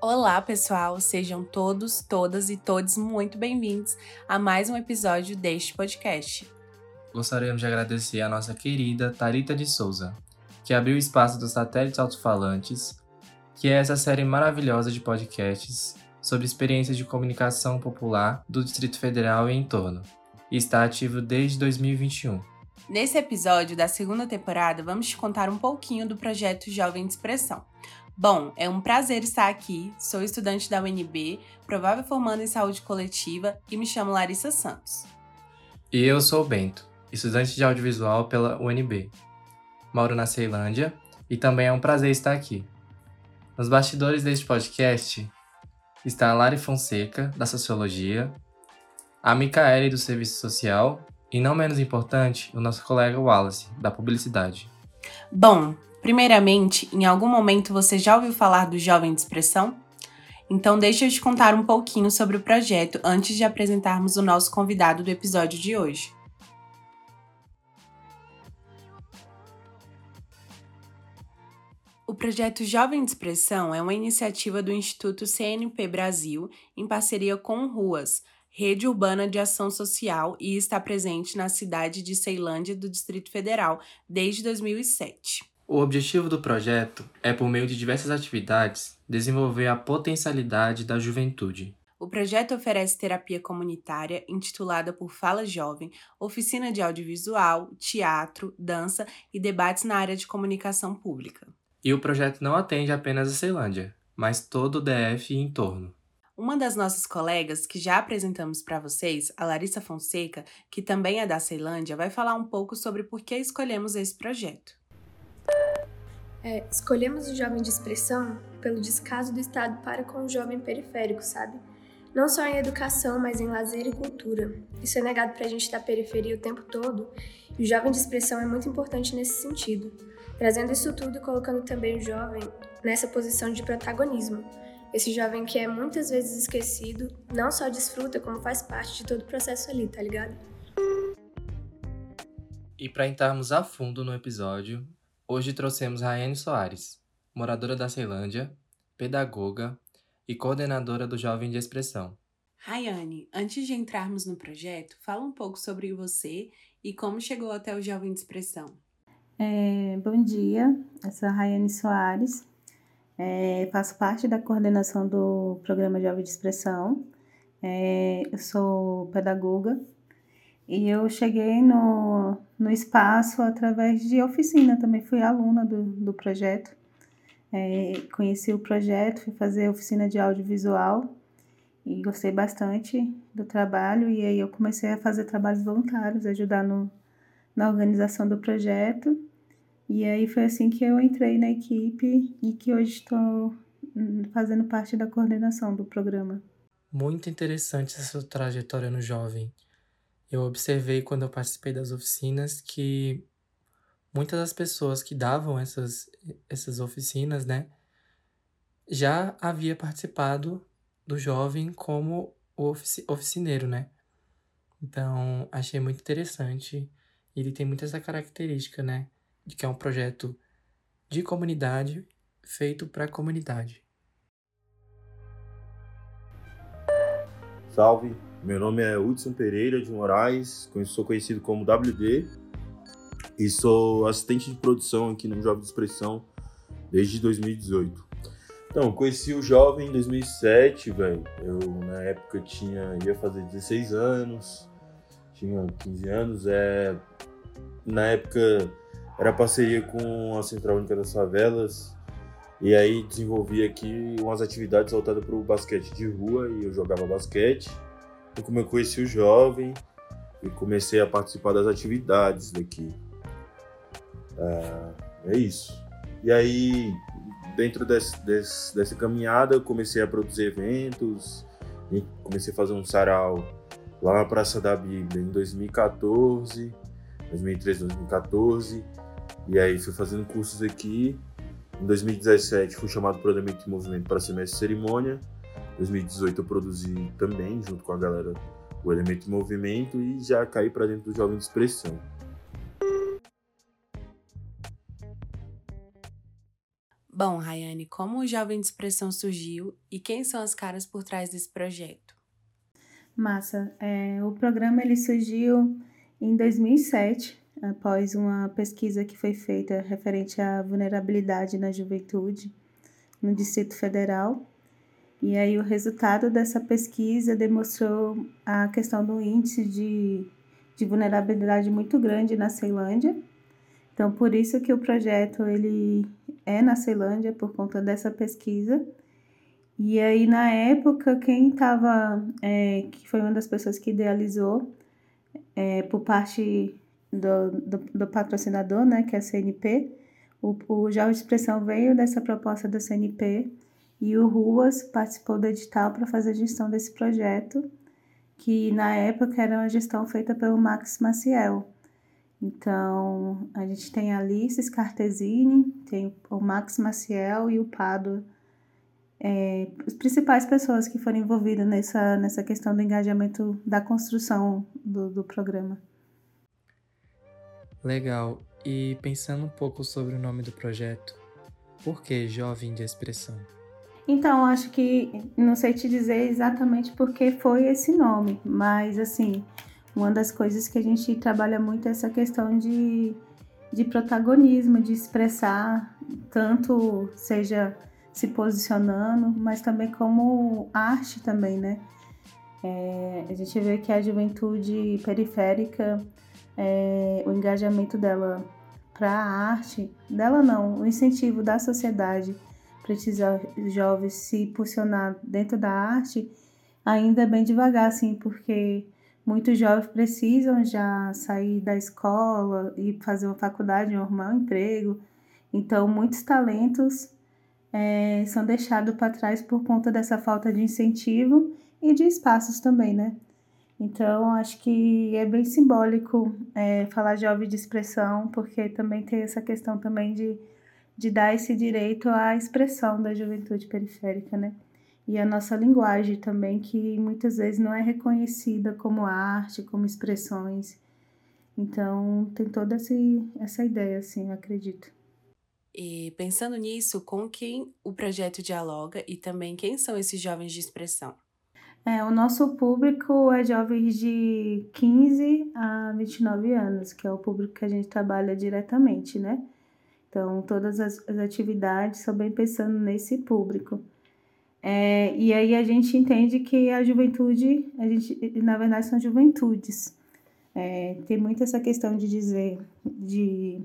Olá, pessoal! Sejam todos, todas e todos muito bem-vindos a mais um episódio deste podcast. Gostaríamos de agradecer a nossa querida Tarita de Souza, que abriu o espaço dos satélites alto-falantes, que é essa série maravilhosa de podcasts sobre experiências de comunicação popular do Distrito Federal e em torno, e está ativo desde 2021. Nesse episódio da segunda temporada, vamos te contar um pouquinho do projeto Jovem de Expressão. Bom, é um prazer estar aqui. Sou estudante da UNB, provável formando em saúde coletiva e me chamo Larissa Santos. E eu sou o Bento, estudante de audiovisual pela UNB. Moro na Ceilândia e também é um prazer estar aqui. Nos bastidores deste podcast está a Lari Fonseca, da Sociologia, a Micaele, do Serviço Social e, não menos importante, o nosso colega Wallace, da Publicidade. Bom, primeiramente, em algum momento você já ouviu falar do Jovem de Expressão? Então, deixa eu te contar um pouquinho sobre o projeto antes de apresentarmos o nosso convidado do episódio de hoje. O projeto Jovem de Expressão é uma iniciativa do Instituto CNP Brasil em parceria com Ruas, Rede Urbana de Ação Social, e está presente na cidade de Ceilândia do Distrito Federal desde 2007. O objetivo do projeto é, por meio de diversas atividades, desenvolver a potencialidade da juventude. O projeto oferece terapia comunitária intitulada por Fala Jovem, oficina de audiovisual, teatro, dança e debates na área de comunicação pública. E o projeto não atende apenas a Ceilândia, mas todo o DF e em torno. Uma das nossas colegas que já apresentamos para vocês, a Larissa Fonseca, que também é da Ceilândia, vai falar um pouco sobre por que escolhemos esse projeto. É, escolhemos o jovem de expressão pelo descaso do Estado para com o jovem periférico, sabe? Não só em educação, mas em lazer e cultura. Isso é negado para a gente da periferia o tempo todo, e o jovem de expressão é muito importante nesse sentido, trazendo isso tudo e colocando também o jovem nessa posição de protagonismo esse jovem que é muitas vezes esquecido, não só desfruta, como faz parte de todo o processo ali, tá ligado? E para entrarmos a fundo no episódio, hoje trouxemos Rayane Soares, moradora da Ceilândia, pedagoga e coordenadora do Jovem de Expressão. Rayane, antes de entrarmos no projeto, fala um pouco sobre você e como chegou até o Jovem de Expressão. É, bom dia, eu sou a Rayane Soares, é, faço parte da coordenação do programa Jovem de Expressão. É, eu sou pedagoga e eu cheguei no, no espaço através de oficina, também fui aluna do, do projeto. É, conheci o projeto, fui fazer oficina de audiovisual e gostei bastante do trabalho. E aí eu comecei a fazer trabalhos voluntários, ajudar no, na organização do projeto. E aí foi assim que eu entrei na equipe e que hoje estou hum, fazendo parte da coordenação do programa. Muito interessante essa sua trajetória no jovem. Eu observei quando eu participei das oficinas que muitas das pessoas que davam essas, essas oficinas, né, já havia participado do jovem como ofici oficineiro, né? Então, achei muito interessante. Ele tem muita essa característica, né? de que é um projeto de comunidade feito para a comunidade. Salve, meu nome é Hudson Pereira de Moraes, sou conhecido como WD e sou assistente de produção aqui no Jovem de Expressão desde 2018. Então, conheci o Jovem em 2007, velho. Eu, na época, tinha ia fazer 16 anos, tinha 15 anos. É, na época, era parceria com a Central Única das Favelas. E aí desenvolvi aqui umas atividades voltadas para o basquete de rua e eu jogava basquete. Como eu conheci o jovem e comecei a participar das atividades daqui. É, é isso. E aí, dentro desse, desse, dessa caminhada, eu comecei a produzir eventos, comecei a fazer um sarau lá na Praça da Bíblia em 2014, 2013, 2014. E aí fui fazendo cursos aqui. Em 2017 fui chamado para o Elemento em Movimento para semestre cerimônia. Em 2018 eu produzi também, junto com a galera, o Elemento em Movimento e já caí para dentro do Jovem de Expressão. Bom, Rayane, como o Jovem de Expressão surgiu e quem são as caras por trás desse projeto? Massa. É, o programa ele surgiu em 2007, após uma pesquisa que foi feita referente à vulnerabilidade na juventude no Distrito Federal. E aí o resultado dessa pesquisa demonstrou a questão do índice de, de vulnerabilidade muito grande na Ceilândia. Então, por isso que o projeto ele é na Ceilândia, por conta dessa pesquisa. E aí, na época, quem estava, é, que foi uma das pessoas que idealizou, é, por parte do, do, do, patrocinador, né, que é a CNP, o, o de Expressão veio dessa proposta da CNP e o Ruas participou do edital para fazer a gestão desse projeto, que na época era uma gestão feita pelo Max Maciel. Então, a gente tem a Alice Scartesini, tem o Max Maciel e o Pado, é, as principais pessoas que foram envolvidas nessa, nessa questão do engajamento da construção do, do programa. Legal. E pensando um pouco sobre o nome do projeto, por que Jovem de Expressão? Então, acho que não sei te dizer exatamente por que foi esse nome, mas assim, uma das coisas que a gente trabalha muito é essa questão de, de protagonismo, de expressar tanto seja se posicionando, mas também como arte também, né? É, a gente vê que a juventude periférica, é, o engajamento dela para a arte, dela não, o incentivo da sociedade para esses jovens se posicionar dentro da arte ainda bem devagar, assim, porque muitos jovens precisam já sair da escola e fazer uma faculdade, arrumar um emprego. Então, muitos talentos é, são deixados para trás por conta dessa falta de incentivo e de espaços também, né? Então, acho que é bem simbólico é, falar jovem de expressão, porque também tem essa questão também de de dar esse direito à expressão da juventude periférica, né? E a nossa linguagem também, que muitas vezes não é reconhecida como arte, como expressões. Então, tem toda esse, essa ideia, assim, eu acredito. E pensando nisso, com quem o projeto dialoga e também quem são esses jovens de expressão? É, o nosso público é jovens de 15 a 29 anos, que é o público que a gente trabalha diretamente, né? Então, todas as, as atividades são bem pensando nesse público. É, e aí a gente entende que a juventude, a gente, na verdade, são juventudes. É, tem muito essa questão de dizer, de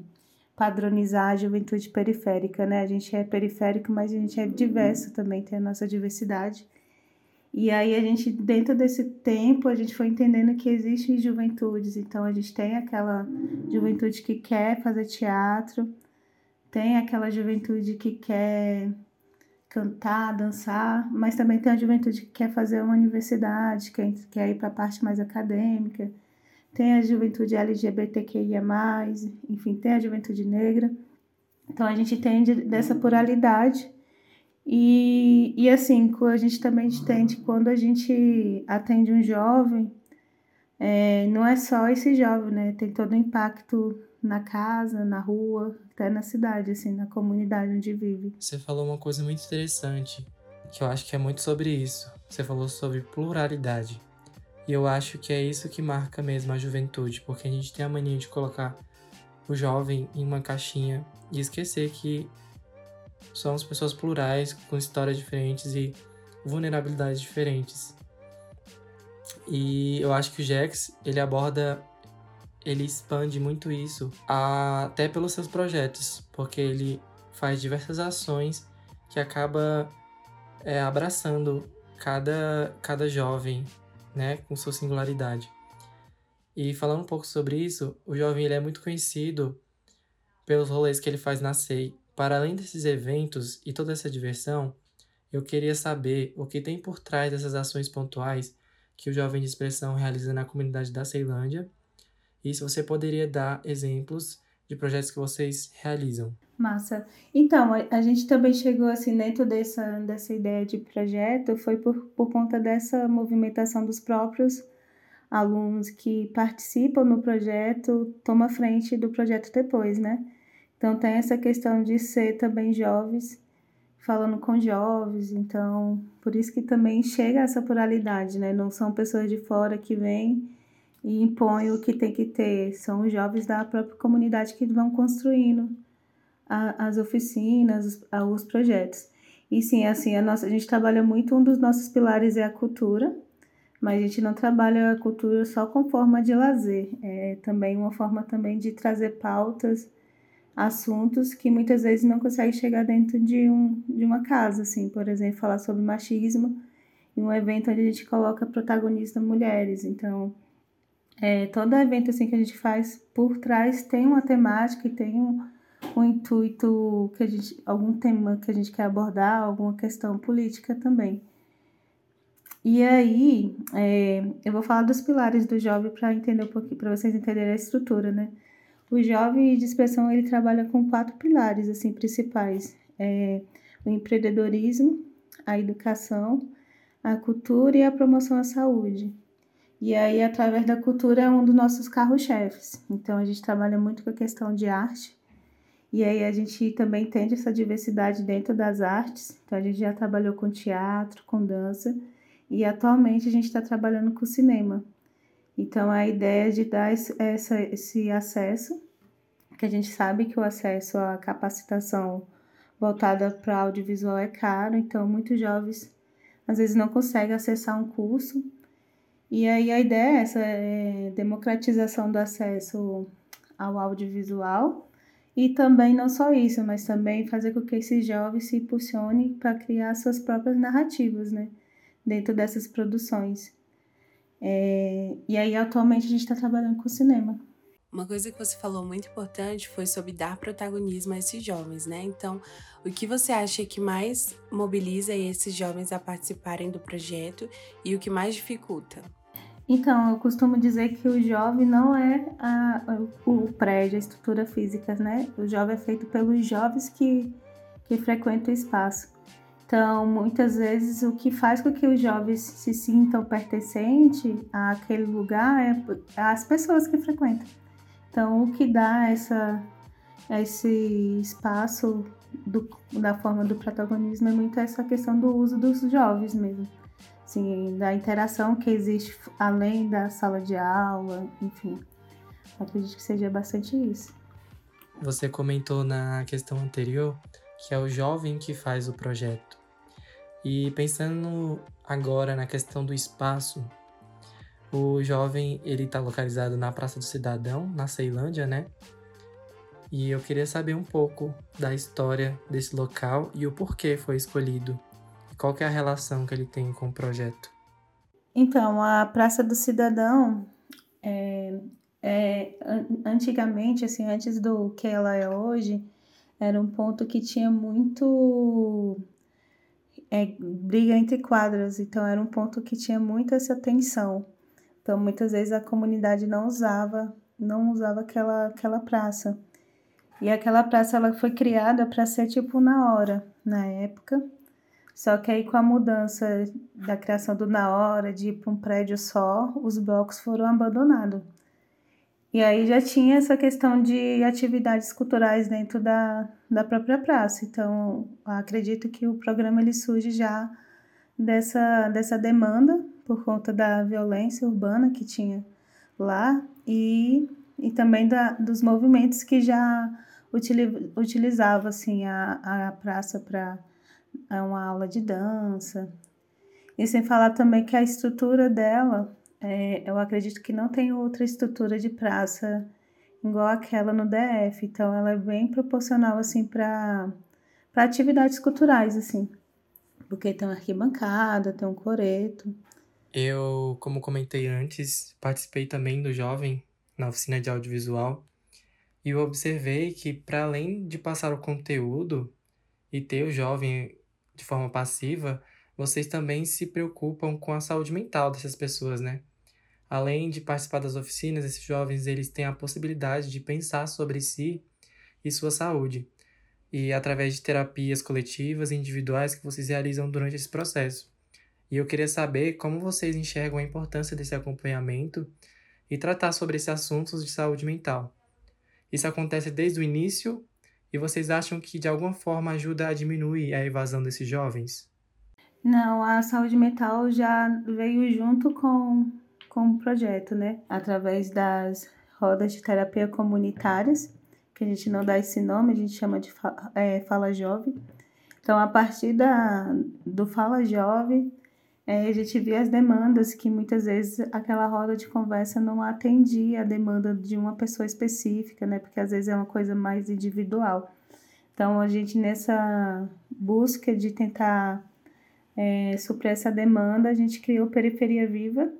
padronizar a juventude periférica, né? A gente é periférico, mas a gente é diverso também, tem a nossa diversidade. E aí a gente, dentro desse tempo, a gente foi entendendo que existem juventudes. Então a gente tem aquela juventude que quer fazer teatro, tem aquela juventude que quer cantar, dançar, mas também tem a juventude que quer fazer uma universidade, que quer ir para a parte mais acadêmica. Tem a juventude LGBTQIA, enfim, tem a juventude negra. Então a gente entende dessa pluralidade. E, e assim, a gente também entende quando a gente atende um jovem, é, não é só esse jovem, né? Tem todo o impacto na casa, na rua, até na cidade, assim, na comunidade onde vive. Você falou uma coisa muito interessante, que eu acho que é muito sobre isso. Você falou sobre pluralidade. E eu acho que é isso que marca mesmo a juventude, porque a gente tem a mania de colocar o jovem em uma caixinha e esquecer que somos pessoas plurais, com histórias diferentes e vulnerabilidades diferentes. E eu acho que o Jex, ele aborda ele expande muito isso até pelos seus projetos, porque ele faz diversas ações que acaba é, abraçando cada, cada jovem, né, com sua singularidade. E falando um pouco sobre isso, o jovem ele é muito conhecido pelos rolês que ele faz na SEI. Para além desses eventos e toda essa diversão, eu queria saber o que tem por trás dessas ações pontuais que o Jovem de Expressão realiza na comunidade da Ceilândia e se você poderia dar exemplos de projetos que vocês realizam. Massa. Então, a, gente também chegou assim dentro dessa, dessa ideia de projeto, foi por, por conta dessa movimentação dos próprios alunos que participam no projeto, toma frente do projeto depois, né? Então tem essa questão de ser também jovens, falando com jovens, então por isso que também chega essa pluralidade, né? Não são pessoas de fora que vêm e impõem o que tem que ter, são os jovens da própria comunidade que vão construindo a, as oficinas, os, os projetos. E sim, assim, a, nossa, a gente trabalha muito, um dos nossos pilares é a cultura, mas a gente não trabalha a cultura só com forma de lazer, é também uma forma também de trazer pautas, assuntos que muitas vezes não consegue chegar dentro de, um, de uma casa, assim, por exemplo, falar sobre machismo em um evento onde a gente coloca protagonistas mulheres, então é, todo evento assim que a gente faz por trás tem uma temática e tem um, um intuito que a gente algum tema que a gente quer abordar, alguma questão política também. E aí, é, eu vou falar dos pilares do jovem para entender um pouquinho, para vocês entenderem a estrutura, né? O jovem de expressão ele trabalha com quatro pilares assim principais: é, o empreendedorismo, a educação, a cultura e a promoção à saúde. E aí, através da cultura, é um dos nossos carros-chefes. Então, a gente trabalha muito com a questão de arte. E aí, a gente também entende essa diversidade dentro das artes. Então, a gente já trabalhou com teatro, com dança. E atualmente a gente está trabalhando com cinema. Então a ideia é de dar esse, essa, esse acesso, que a gente sabe que o acesso à capacitação voltada para audiovisual é caro, então muitos jovens às vezes não conseguem acessar um curso. E aí a ideia é essa, é democratização do acesso ao audiovisual e também não só isso, mas também fazer com que esses jovens se impulsionem para criar suas próprias narrativas, né? dentro dessas produções. É, e aí, atualmente, a gente está trabalhando com cinema. Uma coisa que você falou muito importante foi sobre dar protagonismo a esses jovens, né? Então, o que você acha que mais mobiliza esses jovens a participarem do projeto e o que mais dificulta? Então, eu costumo dizer que o jovem não é a, o prédio, a estrutura física, né? O jovem é feito pelos jovens que, que frequentam o espaço. Então, muitas vezes, o que faz com que os jovens se sintam pertencentes àquele lugar é as pessoas que frequentam. Então, o que dá essa, esse espaço do, da forma do protagonismo é muito essa questão do uso dos jovens mesmo. Assim, da interação que existe além da sala de aula, enfim. Acredito que seja bastante isso. Você comentou na questão anterior que é o jovem que faz o projeto. E pensando agora na questão do espaço, o jovem ele está localizado na Praça do Cidadão, na Ceilândia, né? E eu queria saber um pouco da história desse local e o porquê foi escolhido. Qual é a relação que ele tem com o projeto. Então, a Praça do Cidadão, é, é, antigamente, assim, antes do que ela é hoje, era um ponto que tinha muito é, briga entre quadras, então era um ponto que tinha muito essa tensão. Então muitas vezes a comunidade não usava, não usava aquela aquela praça. E aquela praça ela foi criada para ser tipo na hora, na época. Só que aí com a mudança da criação do na hora de ir para um prédio só, os blocos foram abandonados. E aí já tinha essa questão de atividades culturais dentro da, da própria praça. Então, acredito que o programa ele surge já dessa, dessa demanda por conta da violência urbana que tinha lá e, e também da, dos movimentos que já utili, utilizavam assim, a, a praça para uma aula de dança. E sem falar também que a estrutura dela é, eu acredito que não tem outra estrutura de praça igual aquela no DF, então ela é bem proporcional assim para para atividades culturais assim. Porque tem uma arquibancada, tem um coreto. Eu, como comentei antes, participei também do Jovem na oficina de audiovisual e eu observei que para além de passar o conteúdo e ter o jovem de forma passiva, vocês também se preocupam com a saúde mental dessas pessoas, né? Além de participar das oficinas, esses jovens eles têm a possibilidade de pensar sobre si e sua saúde, e através de terapias coletivas e individuais que vocês realizam durante esse processo. E eu queria saber como vocês enxergam a importância desse acompanhamento e tratar sobre esses assuntos de saúde mental. Isso acontece desde o início E vocês acham que de alguma forma ajuda a diminuir a evasão desses jovens? Não, a saúde mental já veio junto com, com o projeto, né? Através das rodas de terapia comunitárias, que a gente não dá esse nome, a gente chama de é, Fala Jovem. Então, a partir da, do Fala Jovem, é, a gente via as demandas que muitas vezes aquela roda de conversa não atendia a demanda de uma pessoa específica, né? Porque às vezes é uma coisa mais individual. Então, a gente nessa busca de tentar é, suprir essa demanda, a gente criou Periferia Viva,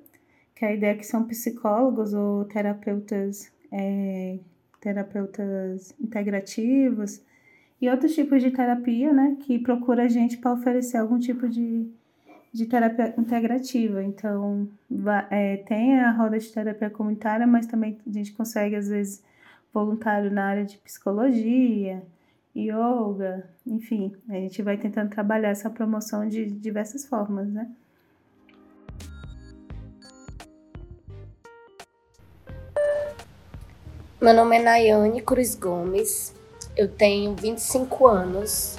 que a ideia é que são psicólogos ou terapeutas, é, terapeutas integrativos e outros tipos de terapia, né? Que procura a gente para oferecer algum tipo de de terapia integrativa. Então, é, tem a roda de terapia comunitária, mas também a gente consegue, às vezes, voluntário na área de psicologia, yoga, enfim, a gente vai tentando trabalhar essa promoção de diversas formas, né? Meu nome é Nayane Cruz Gomes, eu tenho 25 anos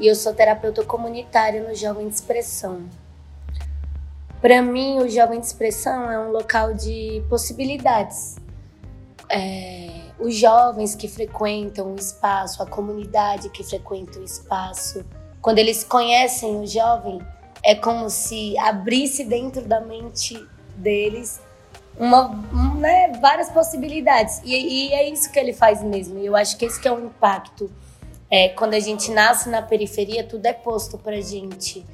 e eu sou terapeuta comunitária no Jovem de Expressão. Para mim, o Jovem de Expressão é um local de possibilidades. É, os jovens que frequentam o espaço, a comunidade que frequenta o espaço, quando eles conhecem o jovem, é como se abrisse dentro da mente deles uma, né, várias possibilidades. E, e, é isso que ele faz mesmo. E eu acho que esse que é o impacto. É, quando a gente nasce na periferia, tudo é posto pra gente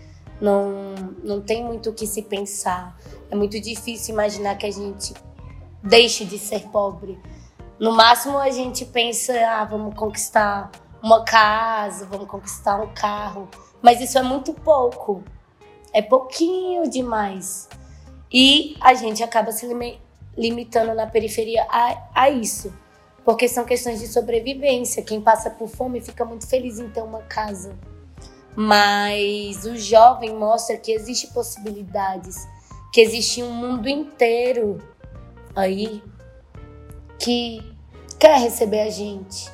não, não tem muito o que se pensar. É muito difícil imaginar que a gente deixe de ser pobre. No máximo a gente pensa, ah, vamos conquistar uma casa, vamos conquistar um carro. Mas isso é muito pouco. É pouquinho demais. E a gente acaba se limitando na periferia a, a isso. Porque são questões de sobrevivência. Quem passa por fome fica muito feliz em ter uma casa mas o jovem mostra que existe possibilidades, que existe um mundo inteiro aí que quer receber a gente,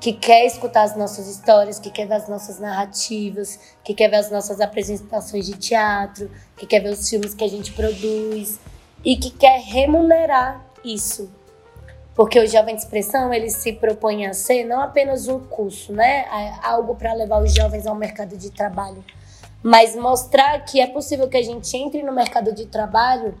que quer escutar as nossas histórias, que quer ver as nossas narrativas, que quer ver as nossas apresentações de teatro, que quer ver os filmes que a gente produz e que quer remunerar isso. Porque o Jovem de Expressão, ele se propõe a ser não apenas um curso, né? Algo para levar os jovens ao mercado de trabalho, mas mostrar que é possível que a gente entre no mercado de trabalho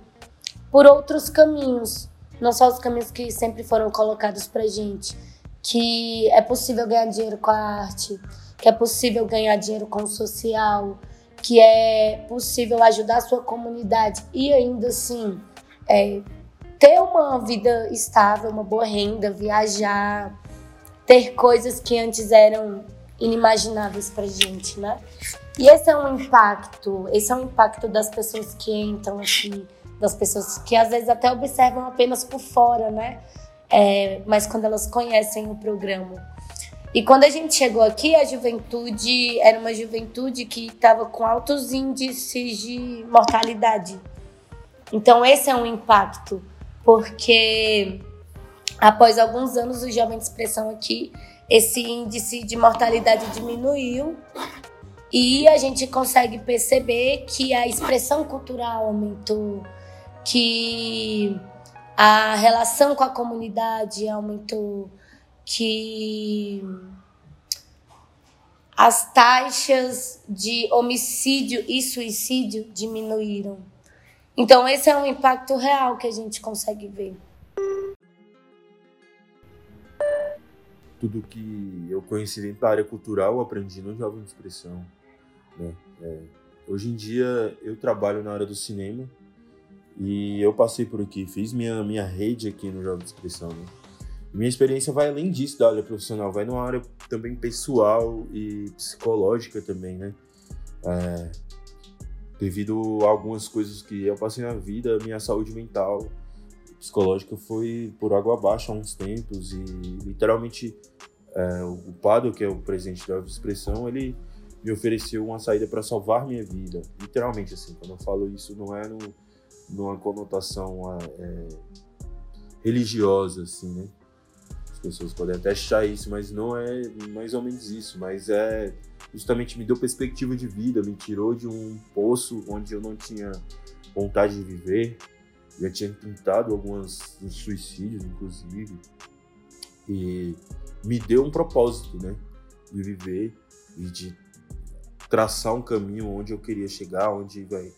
por outros caminhos, não só os caminhos que sempre foram colocados para gente, que é possível ganhar dinheiro com a arte, que é possível ganhar dinheiro com o social, que é possível ajudar a sua comunidade e ainda assim é, ter uma vida estável, uma boa renda, viajar, ter coisas que antes eram inimagináveis pra gente, né? E esse é um impacto, esse é um impacto das pessoas que entram aqui, das pessoas que às vezes até observam apenas por fora, né? É, mas quando elas conhecem o programa. E quando a gente chegou aqui, a juventude era uma juventude que estava com altos índices de mortalidade. Então, esse é um impacto porque após alguns anos o jovem de expressão aqui, esse índice de mortalidade diminuiu e a gente consegue perceber que a expressão cultural aumentou, que a relação com a comunidade aumentou, que as taxas de homicídio e suicídio diminuíram. Então, esse é um impacto real que a gente consegue ver. Tudo que eu conheci dentro da área cultural, eu aprendi no Jovem de Expressão. Né? É, hoje em dia, eu trabalho na área do cinema e eu passei por aqui, fiz minha, minha rede aqui no Jovem de Expressão. Né? Minha experiência vai além disso da área profissional, vai numa área também pessoal e psicológica também, né? É, devido a algumas coisas que eu passei na vida, minha saúde mental, psicológica foi por água abaixo há uns tempos e literalmente é, o Pado, que é o presidente da expressão, ele me ofereceu uma saída para salvar minha vida, literalmente assim. Quando eu falo isso, não é no, numa conotação é, religiosa assim, né? pessoas podem até achar isso, mas não é mais ou menos isso. Mas é justamente me deu perspectiva de vida, me tirou de um poço onde eu não tinha vontade de viver. Já tinha tentado alguns suicídios, inclusive. E me deu um propósito, né? De viver e de traçar um caminho onde eu queria chegar, onde, vai,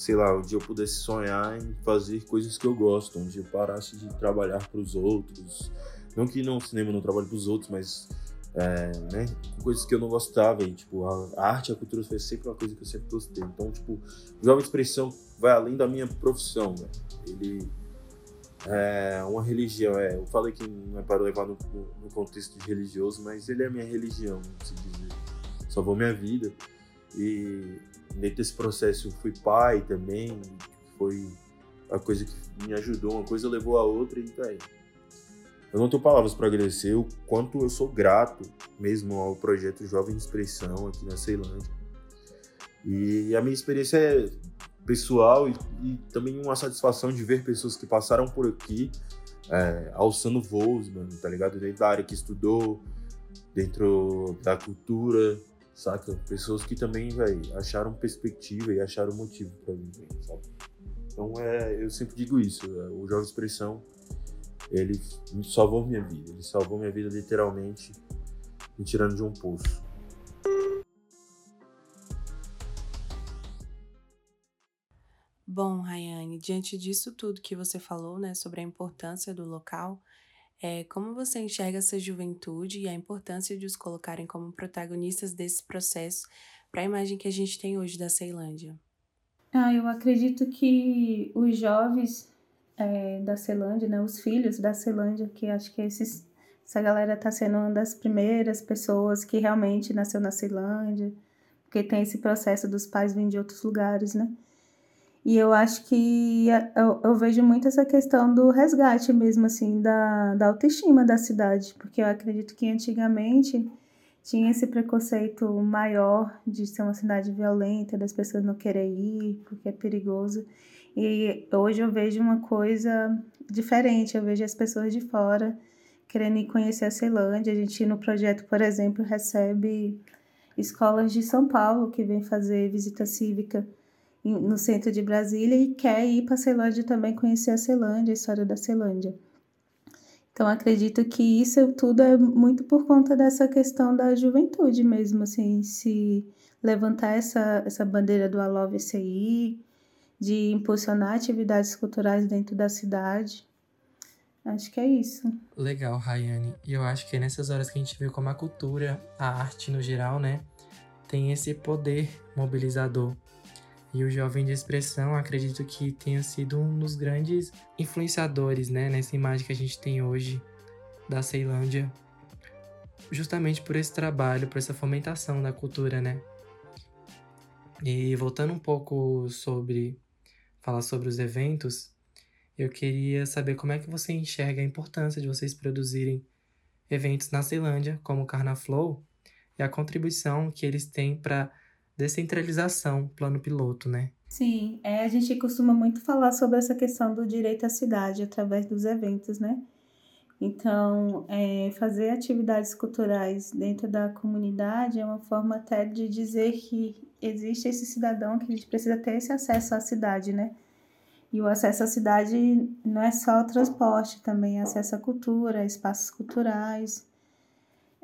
sei lá, onde eu pudesse sonhar em fazer coisas que eu gosto, onde eu parasse de trabalhar para os outros. Não que no cinema não trabalhe para os outros, mas é, né, coisas que eu não gostava. E, tipo, a, arte a cultura foi sempre uma coisa que eu sempre gostei. Então, tipo, Jovem Expressão vai além da minha profissão, né? Ele é uma religião, é. Eu falei que não é para levar no, no, contexto religioso, mas ele é a minha religião, se dizer. Salvou minha vida. E dentro desse processo eu fui pai também, foi a coisa que me ajudou, uma coisa levou a outra e tá aí. Eu não tenho palavras para agradecer o quanto eu sou grato mesmo ao projeto Jovem Expressão aqui na Ceilândia. E a minha experiência é pessoal e, e também uma satisfação de ver pessoas que passaram por aqui é, alçando voos, mano, tá ligado? Dentro da área que estudou, dentro da cultura, saca? Pessoas que também, velho, acharam perspectiva e acharam motivo para viver, sabe? Então, é, eu sempre digo isso, é, o Jovem Expressão ele salvou minha vida. Ele salvou minha vida literalmente, me tirando de um poço. Bom, Rayane, diante disso tudo que você falou, né, sobre a importância do local, é, como você enxerga essa juventude e a importância de os colocarem como protagonistas desse processo para a imagem que a gente tem hoje da Ceilândia? Ah, eu acredito que os jovens é, da Celândia, né, os filhos da Celândia, que acho que esses, essa galera está sendo uma das primeiras pessoas que realmente nasceu na Celândia, porque tem esse processo dos pais vindo de outros lugares, né? E eu acho que eu, eu, vejo muito essa questão do resgate mesmo, assim, da, da autoestima da cidade, porque eu acredito que antigamente tinha esse preconceito maior de ser uma cidade violenta, das pessoas não querem ir porque é perigoso. E hoje eu vejo uma coisa diferente, eu vejo as pessoas de fora querendo ir conhecer a Ceilândia. A gente no projeto, por exemplo, recebe escolas de São Paulo que vêm fazer visita cívica no centro de Brasília e quer ir para a Ceilândia também conhecer a Ceilândia, a história da Ceilândia. Então acredito que isso tudo é muito por conta dessa questão da juventude mesmo, assim, se levantar essa, essa bandeira do Alove CI, de impulsionar atividades culturais dentro da cidade. Acho que é isso. Legal, Rayane. E eu acho que é nessas horas que a gente vê como a cultura, a arte no geral, né, tem esse poder mobilizador. E o Jovem de Expressão, acredito que tenha sido um dos grandes influenciadores, né, nessa imagem que a gente tem hoje da Ceilândia. Justamente por esse trabalho, por essa fomentação da cultura, né? E voltando um pouco sobre falar sobre os eventos, eu queria saber como é que você enxerga a importância de vocês produzirem eventos na Ceilândia, como o Carnaflow, e a contribuição que eles têm para descentralização, plano piloto, né? Sim, é, a gente costuma muito falar sobre essa questão do direito à cidade através dos eventos, né? Então, é, fazer atividades culturais dentro da comunidade é uma forma até de dizer que existe esse cidadão que a gente precisa ter esse acesso à cidade, né? E o acesso à cidade não é só o transporte, também é acesso à cultura, espaços culturais.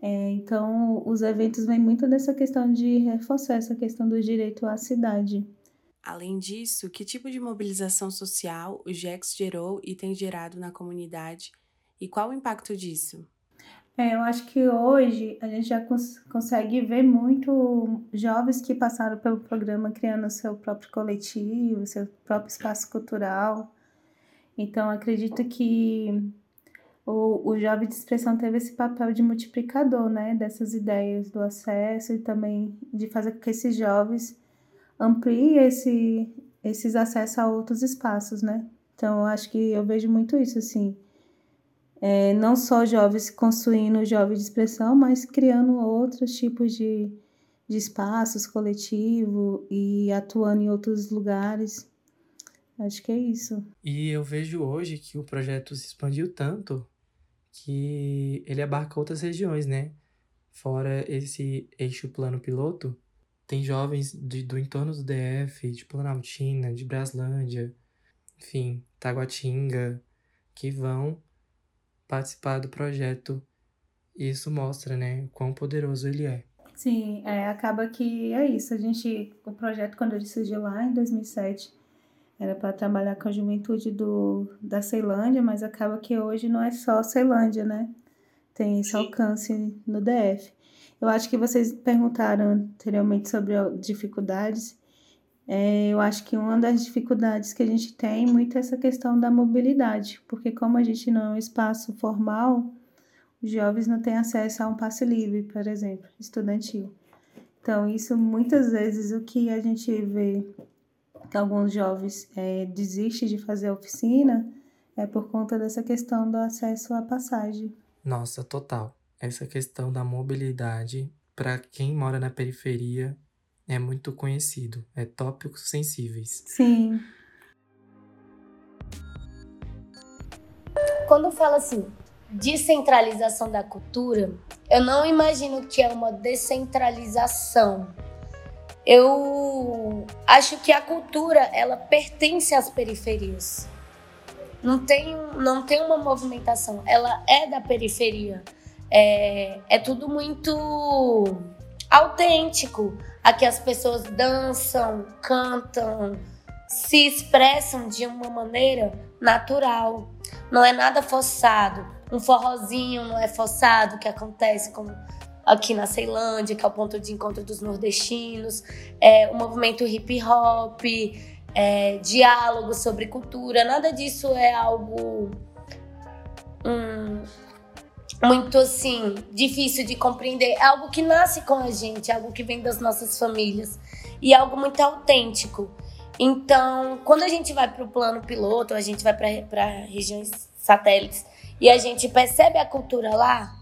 É, então, os eventos vêm muito dessa questão de reforçar essa questão do direito à cidade. Além disso, que tipo de mobilização social o GEX gerou e tem gerado na comunidade e qual o impacto disso? É, eu acho que hoje a gente já cons consegue ver muito jovens que passaram pelo programa criando seu próprio coletivo, seu próprio espaço cultural. Então, acredito que o, o jovem de expressão teve esse papel de multiplicador, né, dessas ideias do acesso e também de fazer com que esses jovens ampliem esse, esses acessos a outros espaços, né. Então, eu acho que eu vejo muito isso, assim, é, não só jovens construindo jovem de expressão, mas criando outros tipos de, de espaços coletivos e atuando em outros lugares. Acho que é isso. E eu vejo hoje que o projeto se expandiu tanto que ele abarca outras regiões, né? Fora esse eixo plano piloto, tem jovens de, do entorno do DF, de Planaltina, de Braslândia, enfim, Taguatinga, que vão participar do projeto. E isso mostra, né, quão poderoso ele é. Sim, é, acaba que é isso. A gente, o projeto, quando ele surgiu lá em 2007, era para trabalhar com a juventude do, da Ceilândia, mas acaba que hoje não é só Ceilândia, né? Tem esse alcance no DF. Eu acho que vocês perguntaram anteriormente sobre dificuldades. É, eu acho que uma das dificuldades que a gente tem muito é essa questão da mobilidade, porque como a gente não é um espaço formal, os jovens não têm acesso a um passe livre, por exemplo, estudantil. Então, isso muitas vezes o que a gente vê que alguns jovens é, desistem de fazer a oficina é por conta dessa questão do acesso à passagem. Nossa, total. Essa questão da mobilidade, para quem mora na periferia, é muito conhecido. É tópicos sensíveis. Sim. Quando fala assim, descentralização da cultura, eu não imagino que é uma descentralização eu acho que a cultura ela pertence às periferias. Não tem, não tem uma movimentação, ela é da periferia. É, é tudo muito autêntico. Aqui as pessoas dançam, cantam, se expressam de uma maneira natural. Não é nada forçado. Um forrozinho não é forçado que acontece como aqui na Ceilândia, que é o ponto de encontro dos nordestinos, é, o movimento hip hop, é, diálogo sobre cultura, nada disso é algo hum, muito assim difícil de compreender, é algo que nasce com a gente, é algo que vem das nossas famílias. E é algo muito autêntico. Então, quando a gente vai para o plano piloto, a gente vai para regiões satélites e a gente percebe a cultura lá,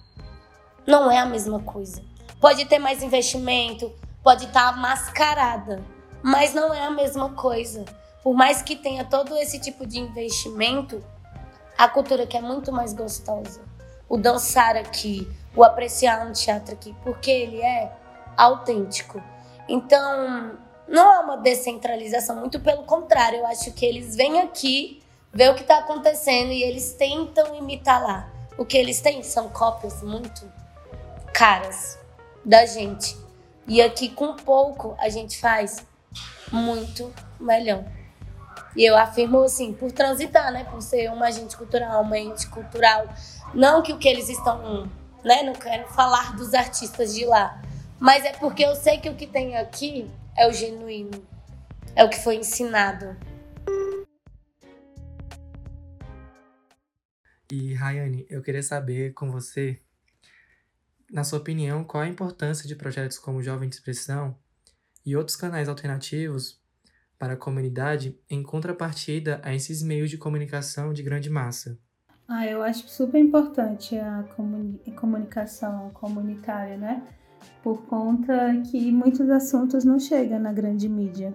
não é a mesma coisa. Pode ter mais investimento, pode estar tá mascarada, mas não é a mesma coisa. Por mais que tenha todo esse tipo de investimento, a cultura que é muito mais gostosa. O dançar aqui, o apreciar um teatro aqui, porque ele é autêntico. Então, não é uma descentralização, muito pelo contrário, eu acho que eles vêm aqui, ver o que está acontecendo e eles tentam imitar lá. O que eles têm são cópias muito caras da gente. E aqui com pouco a gente faz muito melhor. E eu afirmo assim, por transitar, né? Por ser uma agente cultural, uma ente cultural. Não que o que eles estão, né? Não quero falar dos artistas de lá. Mas é porque eu sei que o que tem aqui é o genuíno. É o que foi ensinado. E Rayane, eu queria saber com você na sua opinião, qual a importância de projetos como Jovem de Expressão e outros canais alternativos para a comunidade em contrapartida a esses meios de comunicação de grande massa? Ah, eu acho super importante a comunicação comunitária, né? Por conta que muitos assuntos não chegam na grande mídia.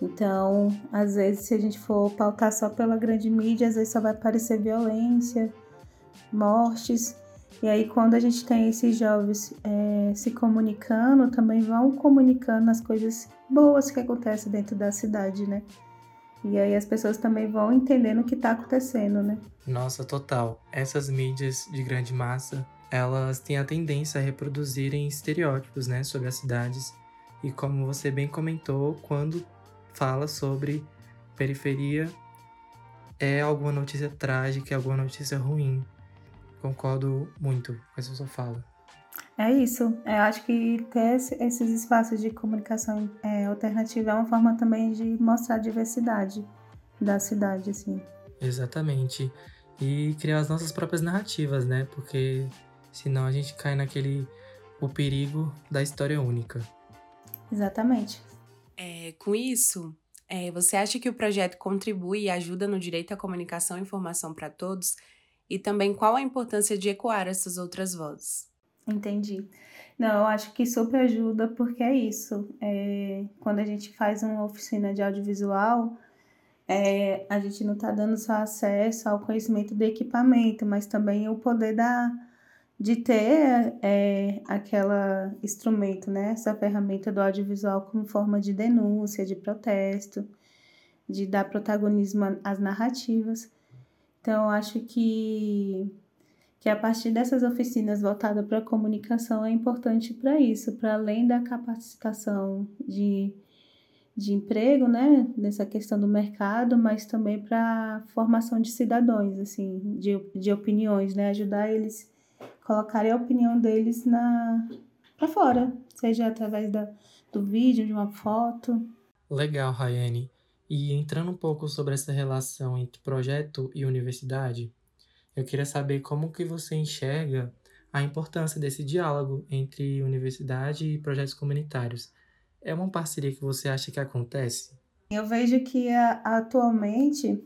Então, às vezes, se a gente for pautar só pela grande mídia, às vezes só vai aparecer violência, mortes. E aí, quando a gente tem esses jovens é, se comunicando, também vão comunicando as coisas boas que acontecem dentro da cidade, né? E aí as pessoas também vão entendendo o que está acontecendo, né? Nossa, total. Essas mídias de grande massa, elas têm a tendência a reproduzirem estereótipos, né, sobre as cidades. E como você bem comentou, quando fala sobre periferia, é alguma notícia trágica, é alguma notícia ruim. Concordo muito com essa sua fala. É isso. Eu acho que ter esses espaços de comunicação é, alternativa é uma forma também de mostrar a diversidade da cidade, assim. Exatamente. E criar as nossas próprias narrativas, né? Porque senão a gente cai naquele o perigo da história única. Exatamente. É, com isso, é, você acha que o projeto contribui e ajuda no direito à comunicação e informação para todos? E também qual a importância de ecoar essas outras vozes? Entendi. Não, eu acho que super ajuda porque é isso. É, quando a gente faz uma oficina de audiovisual, é, a gente não está dando só acesso ao conhecimento do equipamento, mas também o poder da, de ter é, aquela instrumento, né? Essa ferramenta do audiovisual como forma de denúncia, de protesto, de dar protagonismo às narrativas. Então, acho que, que a partir dessas oficinas voltadas para a comunicação é importante para isso, para além da capacitação de de emprego, né, nessa questão do mercado, mas também para formação de cidadãos, assim, de, de opiniões, né, ajudar eles colocarem a opinião deles na para fora, seja através da, do vídeo, de uma foto. Legal, Rayane. E entrando um pouco sobre essa relação entre projeto e universidade, eu queria saber como que você enxerga a importância desse diálogo entre universidade e projetos comunitários é uma parceria que você acha que acontece? Eu vejo que atualmente,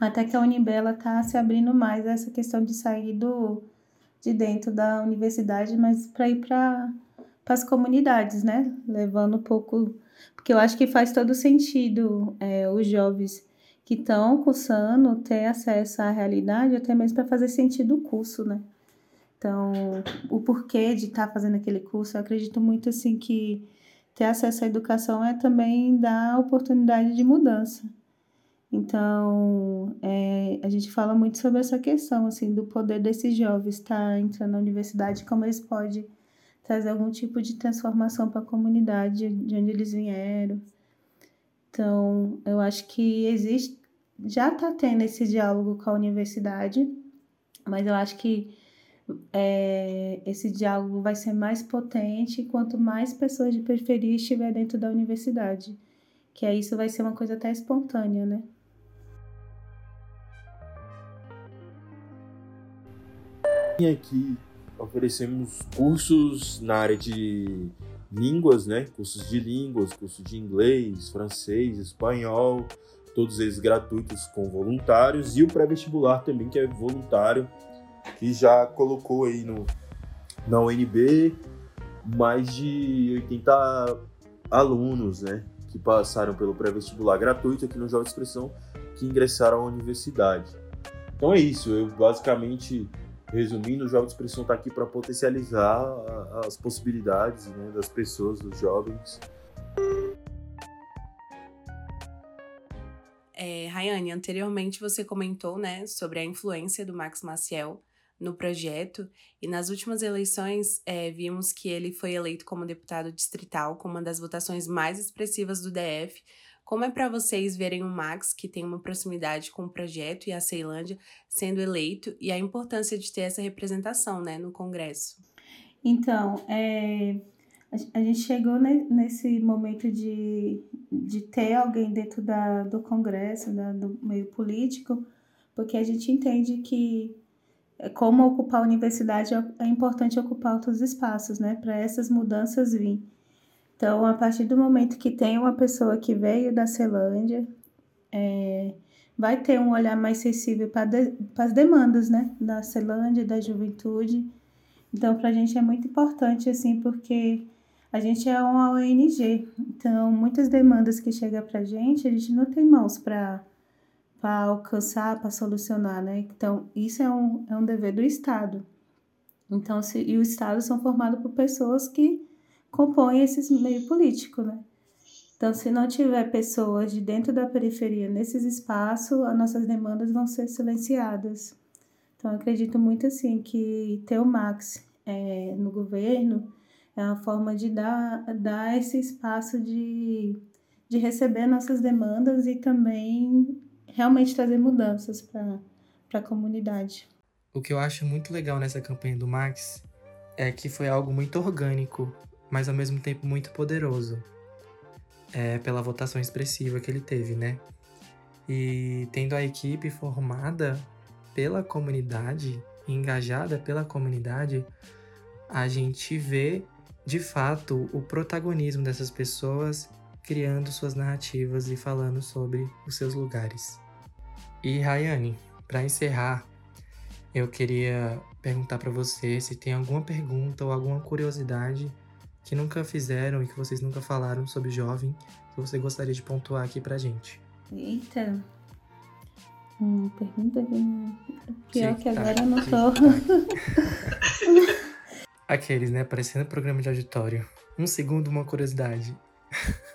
até que a Unibela está se abrindo mais essa questão de sair do, de dentro da universidade, mas para ir para as comunidades, né? Levando um pouco. Porque eu acho que faz todo sentido é, os jovens que estão cursando ter acesso à realidade, até mesmo para fazer sentido o curso, né? Então, o porquê de estar tá fazendo aquele curso, eu acredito muito assim que ter acesso à educação é também dar oportunidade de mudança. Então, é, a gente fala muito sobre essa questão, assim, do poder desses jovens estar tá entrando na universidade, como eles podem trazer algum tipo de transformação para a comunidade de onde eles vieram. Então, eu acho que existe, já está tendo esse diálogo com a universidade, mas eu acho que é, esse diálogo vai ser mais potente quanto mais pessoas de periferia estiver dentro da universidade. Que aí isso vai ser uma coisa até espontânea, né? Aqui oferecemos cursos na área de línguas, né? Cursos de línguas, cursos de inglês, francês, espanhol, todos eles gratuitos com voluntários e o pré-vestibular também que é voluntário que já colocou aí no, na UNB mais de 80 alunos, né, que passaram pelo pré-vestibular gratuito aqui no Jovem Expressão, que ingressaram à universidade. Então é isso, eu basicamente, resumindo, o Jovem Expressão está aqui para potencializar as possibilidades né, das pessoas, dos jovens. É, Rayane, anteriormente você comentou né, sobre a influência do Max Maciel no projeto e nas últimas eleições é, vimos que ele foi eleito como deputado distrital com uma das votações mais expressivas do DF. Como é para vocês verem o Max, que tem uma proximidade com o projeto e a Ceilândia, sendo eleito e a importância de ter essa representação né, no Congresso? Então, é, a gente chegou nesse momento de, de ter alguém dentro da, do Congresso, do meio político, porque a gente entende que é como ocupar a universidade é importante ocupar outros espaços, né, para essas mudanças vir. Então, a partir do momento que tem uma pessoa que veio da Celândia, é, vai ter um olhar mais sensível para de, as demandas, né, da Celândia, da juventude. Então, para a gente é muito importante, assim, porque a gente é uma ONG, então muitas demandas que chegam para a gente, a gente não tem mãos para alcançar, para solucionar, né? Então, isso é um, é um dever do Estado. Então, se, e o Estado são formados por pessoas que compõem esse meio político, né? Então, se não tiver pessoas de dentro da periferia nesses espaços, as nossas demandas vão ser silenciadas. Então, acredito muito assim que ter o Max é, no governo é uma forma de dar, dar esse espaço de, de receber nossas demandas e também realmente trazer mudanças para a comunidade. O que eu acho muito legal nessa campanha do Max é que foi algo muito orgânico, mas ao mesmo tempo muito poderoso. É, pela votação expressiva que ele teve, né? E tendo a equipe formada pela comunidade, engajada pela comunidade, a gente vê de fato o protagonismo dessas pessoas criando suas narrativas e falando sobre os seus lugares. E Rayane, para encerrar, eu queria perguntar para você se tem alguma pergunta ou alguma curiosidade que nunca fizeram e que vocês nunca falaram sobre jovem que você gostaria de pontuar aqui pra gente. Eita. Hum, pergunta que. Pior que agora Tic-tac, eu não tô. Aqueles, né? Parecendo programa de auditório. Um segundo, uma curiosidade.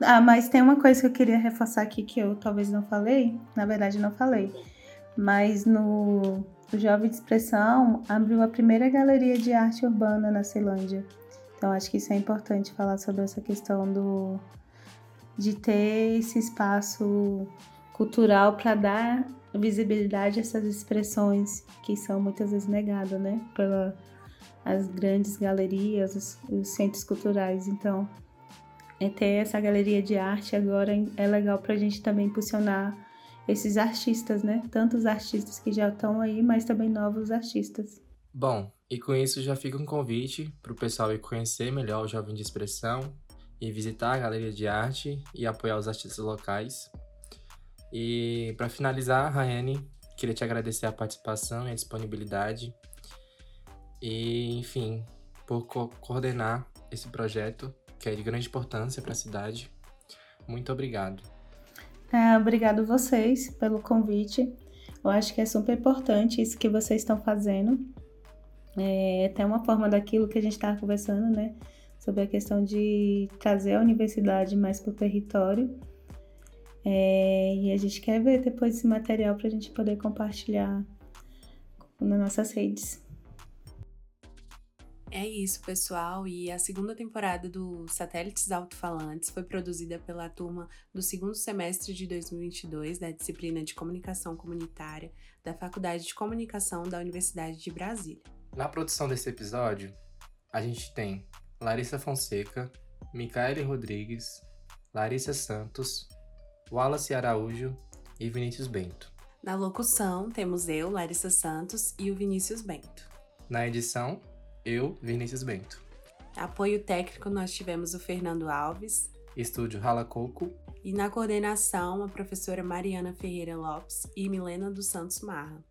Ah, mas tem uma coisa que eu queria reforçar aqui que eu talvez não falei. Na verdade, não falei. Mas no o Jovem de Expressão abriu a primeira galeria de arte urbana na Ceilândia. Então, acho que isso é importante falar sobre essa questão do de ter esse espaço cultural para dar visibilidade a essas expressões que são muitas vezes negadas, né? Pela as grandes galerias, os, os centros culturais. Então, é ter essa galeria de arte agora é legal para a gente também impulsionar esses artistas, né? Tantos artistas que já estão aí, mas também novos artistas. Bom, e com isso já fica um convite para o pessoal ir conhecer melhor o Jovem de Expressão e visitar a galeria de arte e apoiar os artistas locais. E para finalizar, Rayane, queria te agradecer a participação e a disponibilidade. E, enfim, por co coordenar esse projeto, que é de grande importância para a cidade. Muito obrigado. É, obrigado vocês pelo convite. Eu acho que é super importante isso que vocês estão fazendo. É até uma forma daquilo que a gente estava conversando, né? Sobre a questão de trazer a universidade mais para o território. É, e a gente quer ver depois esse material para a gente poder compartilhar nas nossas redes. É isso, pessoal. E a segunda temporada do Satélites Alto-Falantes foi produzida pela turma do segundo semestre de 2022 da disciplina de Comunicação Comunitária da Faculdade de Comunicação da Universidade de Brasília. Na produção desse episódio, a gente tem Larissa Fonseca, Micaele Rodrigues, Larissa Santos, Wallace Araújo e Vinícius Bento. Na locução, temos eu, Larissa Santos, e o Vinícius Bento. Na edição, eu, Vinícius Bento. Apoio técnico, nós tivemos o Fernando Alves. Estúdio Rala Coco. E na coordenação, a professora Mariana Ferreira Lopes e Milena dos Santos Marra.